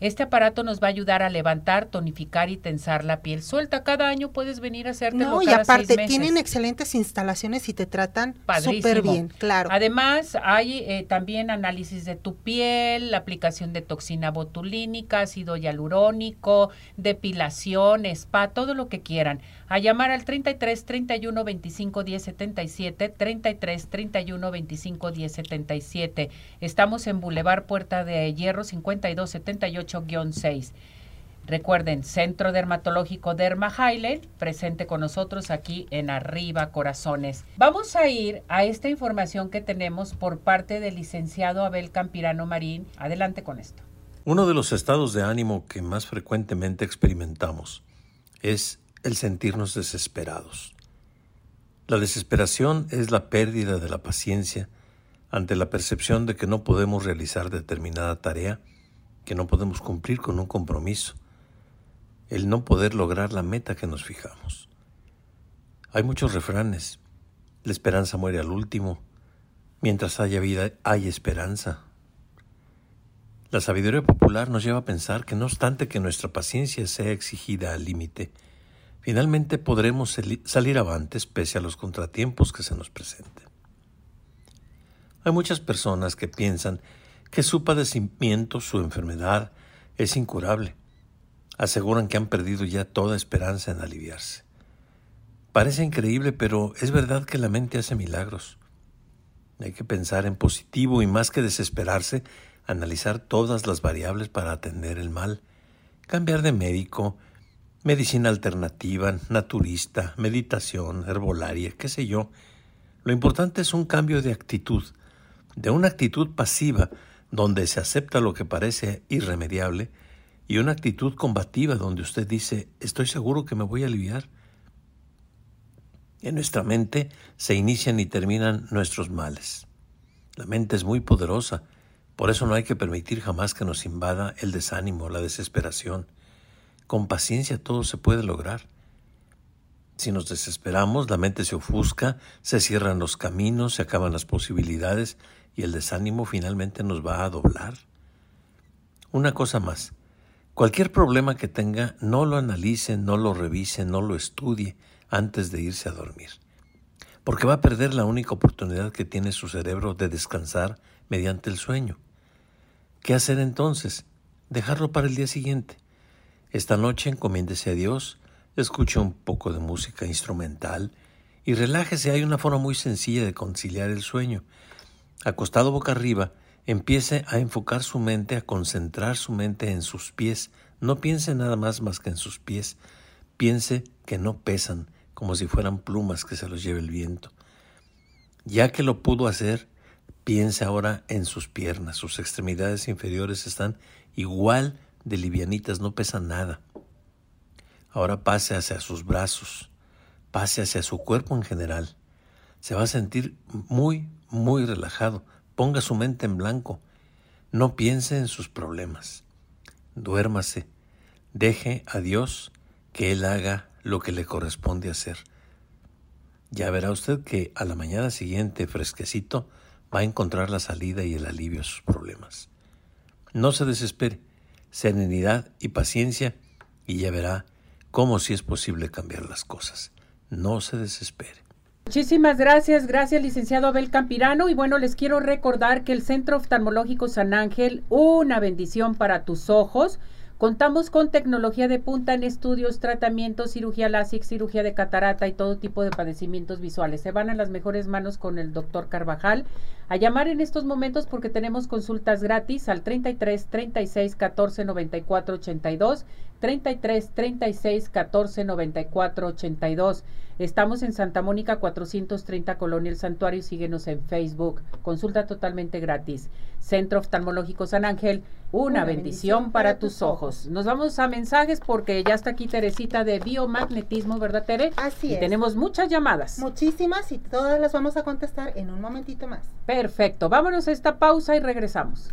Este aparato nos va a ayudar a levantar, tonificar y tensar la piel suelta. Cada año puedes venir a hacértelo no, y aparte tienen excelentes instalaciones y te tratan súper bien, claro. Además, hay eh, también análisis de tu piel, la aplicación de toxina botulínica, ácido hialurónico, depilación, spa, todo lo que quieran. A llamar al 33 31 25 10 77, 33 31 25 10 77. Estamos en Boulevard Puerta de Hierro 52 78 6 Recuerden, Centro Dermatológico Derma Highland, presente con nosotros aquí en Arriba Corazones. Vamos a ir a esta información que tenemos por parte del licenciado Abel Campirano Marín. Adelante con esto. Uno de los estados de ánimo que más frecuentemente experimentamos es el sentirnos desesperados. La desesperación es la pérdida de la paciencia ante la percepción de que no podemos realizar determinada tarea que no podemos cumplir con un compromiso, el no poder lograr la meta que nos fijamos. Hay muchos refranes. La esperanza muere al último. Mientras haya vida, hay esperanza. La sabiduría popular nos lleva a pensar que no obstante que nuestra paciencia sea exigida al límite, finalmente podremos salir avantes pese a los contratiempos que se nos presenten. Hay muchas personas que piensan que su padecimiento, su enfermedad, es incurable. Aseguran que han perdido ya toda esperanza en aliviarse. Parece increíble, pero es verdad que la mente hace milagros. Hay que pensar en positivo y más que desesperarse, analizar todas las variables para atender el mal, cambiar de médico, medicina alternativa, naturista, meditación, herbolaria, qué sé yo. Lo importante es un cambio de actitud, de una actitud pasiva donde se acepta lo que parece irremediable, y una actitud combativa donde usted dice, estoy seguro que me voy a aliviar. En nuestra mente se inician y terminan nuestros males. La mente es muy poderosa, por eso no hay que permitir jamás que nos invada el desánimo, la desesperación. Con paciencia todo se puede lograr. Si nos desesperamos, la mente se ofusca, se cierran los caminos, se acaban las posibilidades y el desánimo finalmente nos va a doblar. Una cosa más, cualquier problema que tenga, no lo analice, no lo revise, no lo estudie antes de irse a dormir, porque va a perder la única oportunidad que tiene su cerebro de descansar mediante el sueño. ¿Qué hacer entonces? Dejarlo para el día siguiente. Esta noche encomiéndese a Dios, escuche un poco de música instrumental y relájese. Hay una forma muy sencilla de conciliar el sueño acostado boca arriba, empiece a enfocar su mente, a concentrar su mente en sus pies. No piense nada más más que en sus pies. Piense que no pesan, como si fueran plumas que se los lleve el viento. Ya que lo pudo hacer, piense ahora en sus piernas. Sus extremidades inferiores están igual de livianitas, no pesan nada. Ahora pase hacia sus brazos. pase hacia su cuerpo en general. Se va a sentir muy, muy relajado. Ponga su mente en blanco. No piense en sus problemas. Duérmase. Deje a Dios que Él haga lo que le corresponde hacer. Ya verá usted que a la mañana siguiente, fresquecito, va a encontrar la salida y el alivio a sus problemas. No se desespere, serenidad y paciencia, y ya verá cómo si es posible cambiar las cosas. No se desespere. Muchísimas gracias, gracias licenciado Abel Campirano y bueno, les quiero recordar que el Centro Oftalmológico San Ángel, una bendición para tus ojos, Contamos con tecnología de punta en estudios, tratamientos, cirugía LASIK, cirugía de catarata y todo tipo de padecimientos visuales. Se van a las mejores manos con el doctor Carvajal. A llamar en estos momentos porque tenemos consultas gratis al 33 36 14 94 82 33 36 14 94 82. Estamos en Santa Mónica 430 Colonia El Santuario. Síguenos en Facebook. Consulta totalmente gratis. Centro Oftalmológico San Ángel. Una, bendición, para, tus ojos. Nos vamos a mensajes porque ya está aquí Teresita de biomagnetismo, ¿verdad, Tere? Así y tenemos muchas llamadas. Muchísimas y todas las vamos a contestar en un momentito más. Perfecto. Vámonos a esta pausa y regresamos.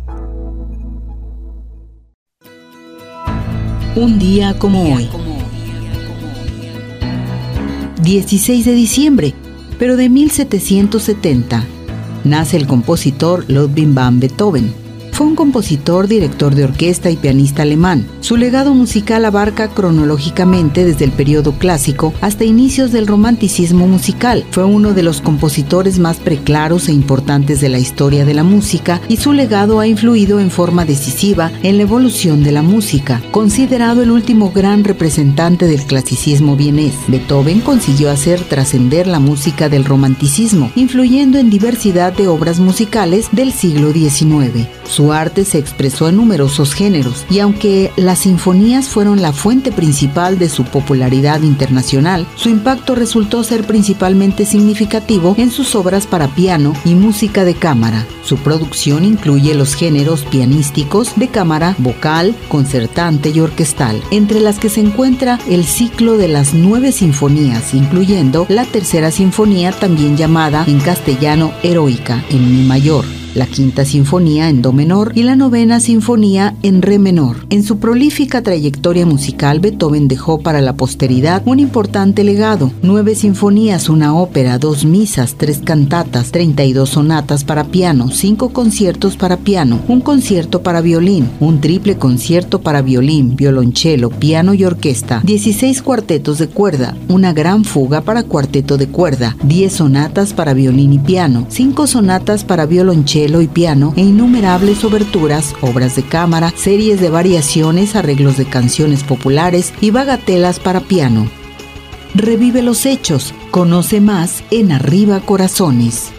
Un día como hoy. 16 de diciembre, pero de 1770, nace el compositor Ludwig van Beethoven fue un compositor, director de orquesta y pianista alemán. Su legado musical abarca cronológicamente desde el periodo clásico hasta inicios del romanticismo musical. Fue uno de los compositores más preclaros e importantes de la historia de la música y su legado ha influido en forma decisiva en la evolución de la música. Considerado el último gran representante del clasicismo vienés, Beethoven consiguió hacer trascender la música del romanticismo, influyendo en diversidad de obras musicales del siglo XIX. Su arte se expresó en numerosos géneros y aunque las sinfonías fueron la fuente principal de su popularidad internacional, su impacto resultó ser principalmente significativo en sus obras para piano y música de cámara. Su producción incluye los géneros pianísticos, de cámara, vocal, concertante y orquestal, entre las que se encuentra el ciclo de las nueve sinfonías, incluyendo la tercera sinfonía también llamada en castellano Heroica, en mi mayor la quinta sinfonía en do menor y la novena sinfonía en re menor. En su prolífica trayectoria musical, Beethoven dejó para la posteridad un importante legado, nueve sinfonías, una ópera, dos misas, tres cantatas, 32 sonatas para piano, cinco conciertos para piano, un concierto para violín, un triple concierto para violín, violonchelo, piano y orquesta, 16 cuartetos de cuerda, una gran fuga para cuarteto de cuerda, 10 sonatas para violín y piano, cinco sonatas para y piano e innumerables oberturas, obras de cámara, series de variaciones, arreglos de canciones populares y bagatelas para piano. Revive los hechos, conoce más en Arriba Corazones.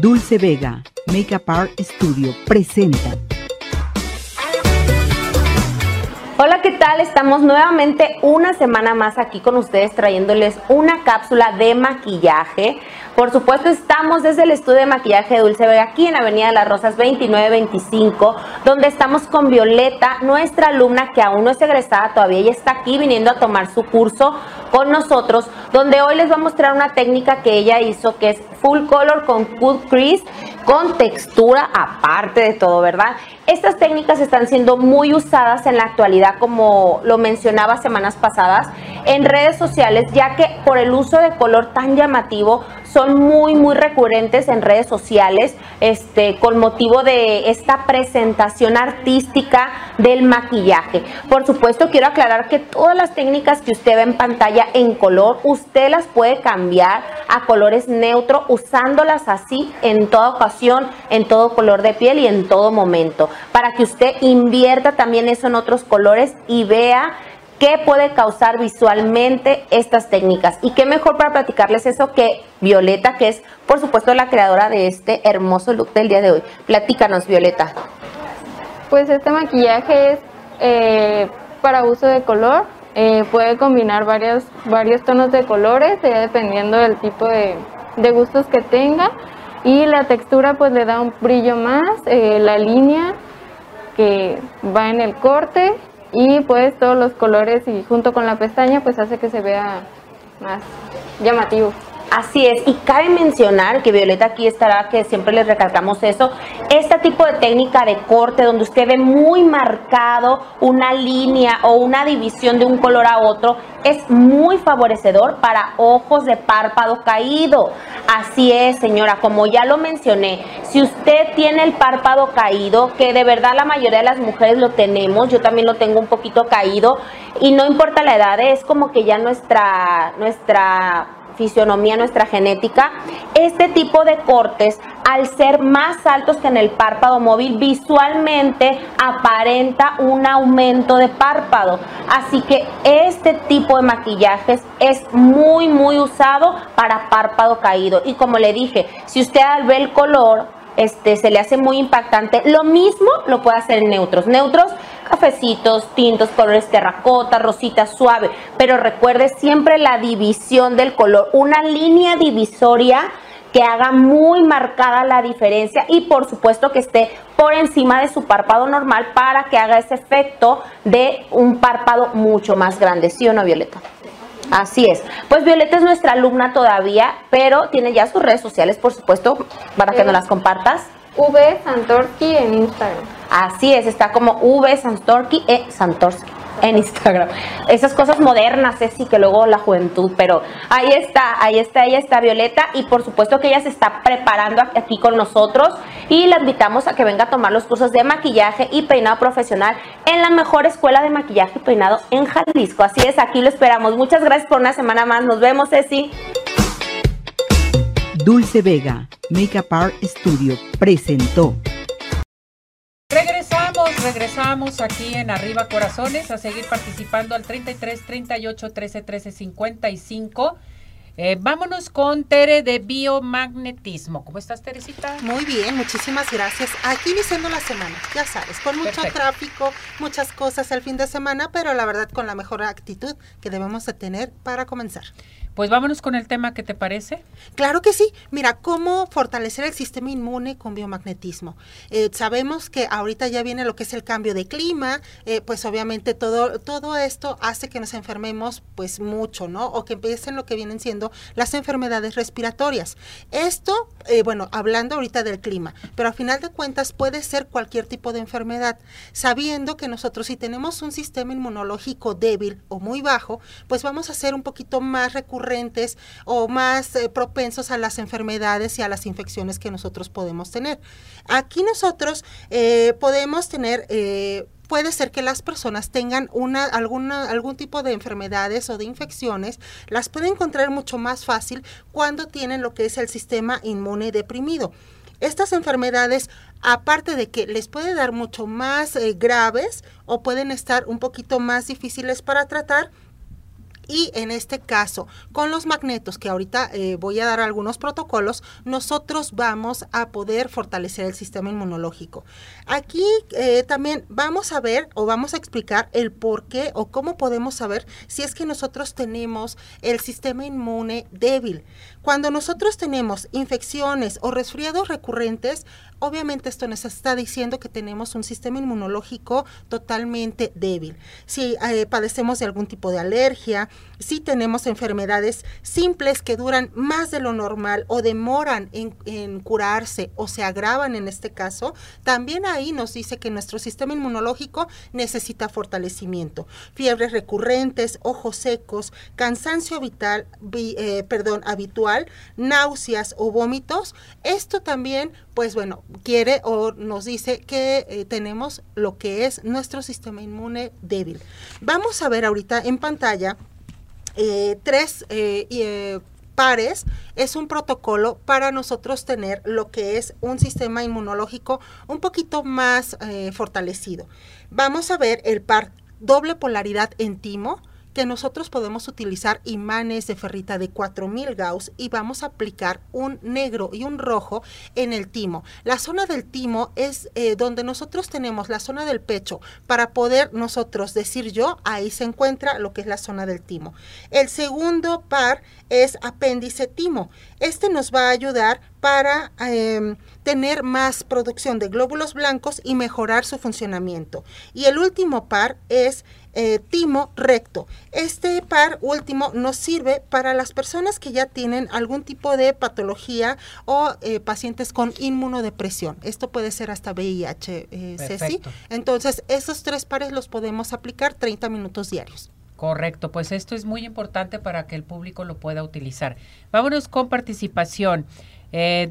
Dulce Vega, Makeup Art Studio, presenta Hola, ¿qué tal? Estamos nuevamente una semana más aquí con ustedes trayéndoles una cápsula de maquillaje. Por supuesto, estamos desde el estudio de maquillaje de Dulce Vega aquí en Avenida de las Rosas 2925, donde estamos con Violeta, nuestra alumna que aún no es egresada todavía, ella está aquí viniendo a tomar su curso con nosotros, donde hoy les va a mostrar una técnica que ella hizo que es full color con cut crease con textura aparte de todo, ¿verdad? Estas técnicas están siendo muy usadas en la actualidad, como lo mencionaba semanas pasadas, en redes sociales, ya que por el uso de color tan llamativo son muy, muy recurrentes en redes sociales, este, con motivo de esta presentación artística del maquillaje. Por supuesto, quiero aclarar que todas las técnicas que usted ve en pantalla en color, usted las puede cambiar a colores neutros usándolas así en toda ocasión, en todo color de piel y en todo momento, para que usted invierta también eso en otros colores y vea qué puede causar visualmente estas técnicas. Y qué mejor para platicarles eso que Violeta, que es por supuesto la creadora de este hermoso look del día de hoy. Platícanos, Violeta. Pues este maquillaje es eh, para uso de color. Eh, puede combinar varios, varios tonos de colores, dependiendo del tipo de, gustos que tenga. Y la textura pues le da un brillo más, eh, la línea que va en el corte y pues todos los colores y junto con la pestaña pues hace que se vea más llamativo. Así es, y cabe mencionar que Violeta aquí estará, que siempre les recalcamos eso, este tipo de técnica de corte donde usted ve muy marcado una línea o una división de un color a otro, es muy favorecedor para ojos de párpado caído. Así es, señora, como ya lo mencioné, si usted tiene el párpado caído, que de verdad la mayoría de las mujeres lo tenemos, yo también lo tengo un poquito caído, y no importa la edad, es como que ya nuestra, nuestra fisionomía, nuestra genética, este tipo de cortes, al ser más altos que en el párpado móvil, visualmente aparenta un aumento de párpado. Así que este tipo de maquillajes es muy, muy usado para párpado caído. Y como le dije, si usted al ver el color, este, se le hace muy impactante. Lo mismo lo puede hacer en neutros. Neutros cafecitos, tintos, colores terracota, rosita suave, pero recuerde siempre la división del color, una línea divisoria que haga muy marcada la diferencia y por supuesto que esté por encima de su párpado normal para que haga ese efecto de un párpado mucho más grande, ¿sí o no, Violeta? Así es. Pues Violeta es nuestra alumna todavía, pero tiene ya sus redes sociales, por supuesto, para que nos las compartas. V en Instagram. Así es, está como V Santorski, e Santorski en Instagram. Esas cosas modernas, es que luego la juventud, pero ahí está, ahí está, ella está Violeta y por supuesto que ella se está preparando aquí con nosotros y la invitamos a que venga a tomar los cursos de maquillaje y peinado profesional en la mejor escuela de maquillaje y peinado en Jalisco. Así es, aquí lo esperamos. Muchas gracias por una semana más. Nos vemos, Ceci. Dulce Vega, Makeup Art Studio, presentó. Regresamos, aquí en Arriba Corazones a seguir participando al 33 38 13 13 55. Eh, vámonos con Tere de biomagnetismo. ¿Cómo estás, Teresita? Muy bien, muchísimas gracias. Aquí iniciando la semana, ya sabes, con mucho tráfico, muchas cosas el fin de semana, pero la verdad con la mejor actitud que debemos de tener para comenzar. Pues vámonos con el tema que te parece. Claro que sí. Mira, cómo fortalecer el sistema inmune con biomagnetismo. Eh, sabemos que ahorita ya viene lo que es el cambio de clima, eh, pues obviamente todo, todo esto hace que nos enfermemos pues mucho, ¿no? O que empiecen lo que vienen siendo las enfermedades respiratorias. Esto, eh, bueno, hablando ahorita del clima, pero a final de cuentas puede ser cualquier tipo de enfermedad, sabiendo que nosotros si tenemos un sistema inmunológico débil o muy bajo, pues vamos a ser un poquito más recurrentes o más eh, propensos a las enfermedades y a las infecciones que nosotros podemos tener. Aquí nosotros eh, podemos tener... Eh, puede ser que las personas tengan una, algún tipo de enfermedades o de infecciones, las pueden encontrar mucho más fácil cuando tienen lo que es el sistema inmune deprimido. Estas enfermedades, aparte de que les puede dar mucho más graves o pueden estar un poquito más difíciles para tratar, y en este caso, con los magnetos, que ahorita eh, voy a dar algunos protocolos, nosotros vamos a poder fortalecer el sistema inmunológico. Aquí eh, también vamos a ver o vamos a explicar el por qué o cómo podemos saber si es que nosotros tenemos el sistema inmune débil. Cuando nosotros tenemos infecciones o resfriados recurrentes, obviamente esto nos está diciendo que tenemos un sistema inmunológico totalmente débil. Si eh, padecemos de algún tipo de alergia, si tenemos enfermedades simples que duran más de lo normal o demoran en, curarse o se agravan en este caso, también ahí nos dice que nuestro sistema inmunológico necesita fortalecimiento. Fiebres recurrentes, ojos secos, cansancio vital, eh, perdón, habitual, náuseas o vómitos. Esto también, pues bueno, quiere o nos dice que eh, tenemos lo que es nuestro sistema inmune débil. Vamos a ver ahorita en pantalla eh, tres eh, pares es un protocolo para nosotros tener lo que es un sistema inmunológico un poquito más fortalecido. Vamos a ver el par doble polaridad en timo que nosotros podemos utilizar imanes de ferrita de 4000 Gauss y vamos a aplicar un negro y un rojo en el timo. La zona del timo es eh, donde nosotros tenemos la zona del pecho para poder nosotros decir yo, ahí se encuentra lo que es la zona del timo. El segundo par es apéndice timo. Este nos va a ayudar para em, tener más producción de glóbulos blancos y mejorar su funcionamiento. Y el último par es eh, timo recto. Este par último nos sirve para las personas que ya tienen algún tipo de patología o eh, pacientes con inmunodepresión. Esto puede ser hasta VIH, eh, Ceci. Entonces, esos tres pares los podemos aplicar 30 minutos diarios. Correcto, pues esto es muy importante para que el público lo pueda utilizar. Vámonos con participación.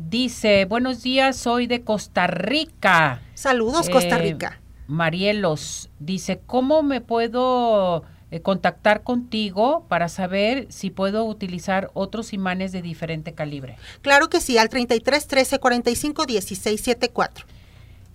dice, buenos días, soy de Costa Rica. Saludos, Costa Rica. Marielos dice, ¿cómo me puedo eh, contactar contigo para saber si puedo utilizar otros imanes de diferente calibre? Claro que sí, al 33 13 45 16 74.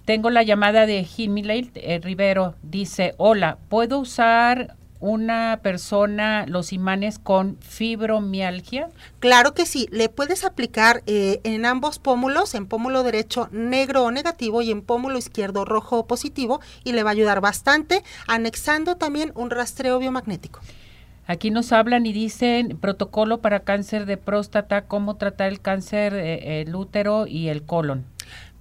Tengo la llamada de Jimmy eh, Rivero. Dice, hola, ¿puedo usar una persona los imanes con fibromialgia? Claro que sí, le puedes aplicar eh, en ambos pómulos, en pómulo derecho negro o negativo y en pómulo izquierdo rojo o positivo y le va a ayudar bastante, anexando también un rastreo biomagnético. Aquí nos hablan y dicen protocolo para cáncer de próstata, cómo tratar el cáncer, eh, el útero y el colon.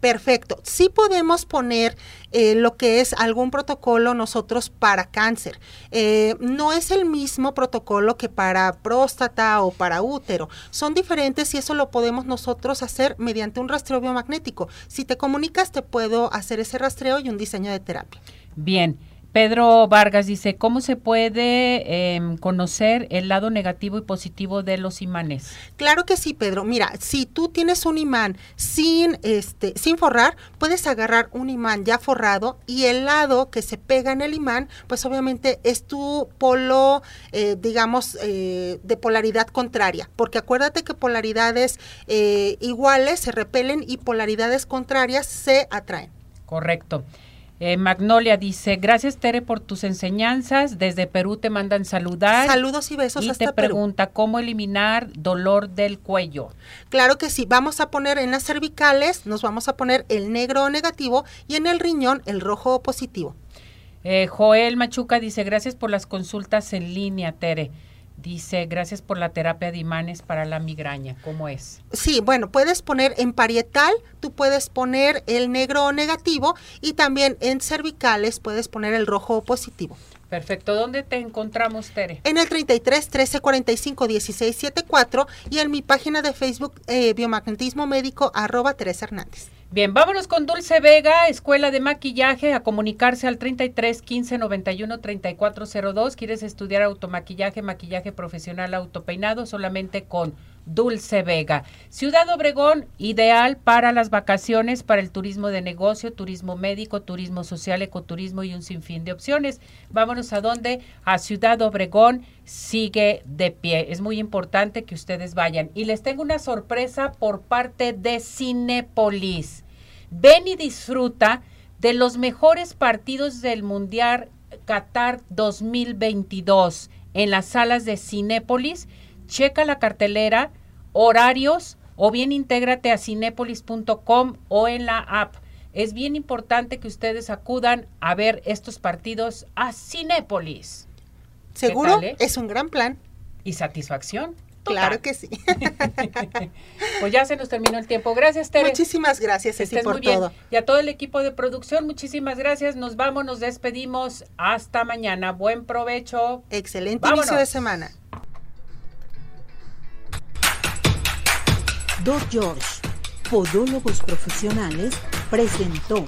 Perfecto. Sí podemos poner eh, lo que es algún protocolo nosotros para cáncer. Eh, no es el mismo protocolo que para próstata o para útero. Son diferentes y eso lo podemos nosotros hacer mediante un rastreo biomagnético. Si te comunicas, te puedo hacer ese rastreo y un diseño de terapia. Bien. Pedro Vargas dice, ¿cómo se puede em, conocer el lado negativo y positivo de los imanes? Claro que sí, Pedro. Mira, si tú tienes un imán sin, este, sin forrar, puedes agarrar un imán ya forrado y el lado que se pega en el imán, pues obviamente es tu polo, eh, digamos, eh, de polaridad contraria, porque acuérdate que polaridades eh, iguales se repelen y polaridades contrarias se atraen. Correcto. Eh, Magnolia dice, gracias Tere por tus enseñanzas. Desde Perú te mandan saludar. Saludos y besos y hasta te pregunta, ¿cómo eliminar dolor del cuello? Claro que sí. Vamos a poner en las cervicales, nos vamos a poner el negro negativo y en el riñón el rojo positivo. Eh, Joel Machuca dice, gracias por las consultas en línea, Tere. Dice, gracias por la terapia de imanes para la migraña. ¿Cómo es? Sí, bueno, puedes poner en parietal, tú puedes poner el negro negativo y también en cervicales puedes poner el rojo positivo. Perfecto. ¿Dónde te encontramos, Tere? En el 33 13 45 16 74 y en mi página de Facebook eh, Biomagnetismo Médico arroba Teresa Hernández. Bien, vámonos con Dulce Vega, Escuela de Maquillaje, a comunicarse al 33 15 91 3402. ¿Quieres estudiar automaquillaje, maquillaje profesional, autopeinado? Solamente con Dulce Vega. Ciudad Obregón, ideal para las vacaciones, para el turismo de negocio, turismo médico, turismo social, ecoturismo y un sinfín de opciones. Vámonos a dónde? A Ciudad Obregón, sigue de pie. Es muy importante que ustedes vayan. Y les tengo una sorpresa por parte de Cinepolis. Ven y disfruta de los mejores partidos del Mundial Qatar 2022 en las salas de Cinépolis. Checa la cartelera, horarios o bien intégrate a cinépolis.com o en la app. Es bien importante que ustedes acudan a ver estos partidos a Cinépolis. Seguro, eh? es un gran plan. Y satisfacción. Claro que sí. pues ya se nos terminó el tiempo. Gracias, Tere. Muchísimas gracias, Ceci, por todo. Y a todo el equipo de producción, muchísimas gracias. Nos vamos, nos despedimos. Hasta mañana. Buen provecho. Excelente inicio de semana. Doc George, Podólogos Profesionales, presentó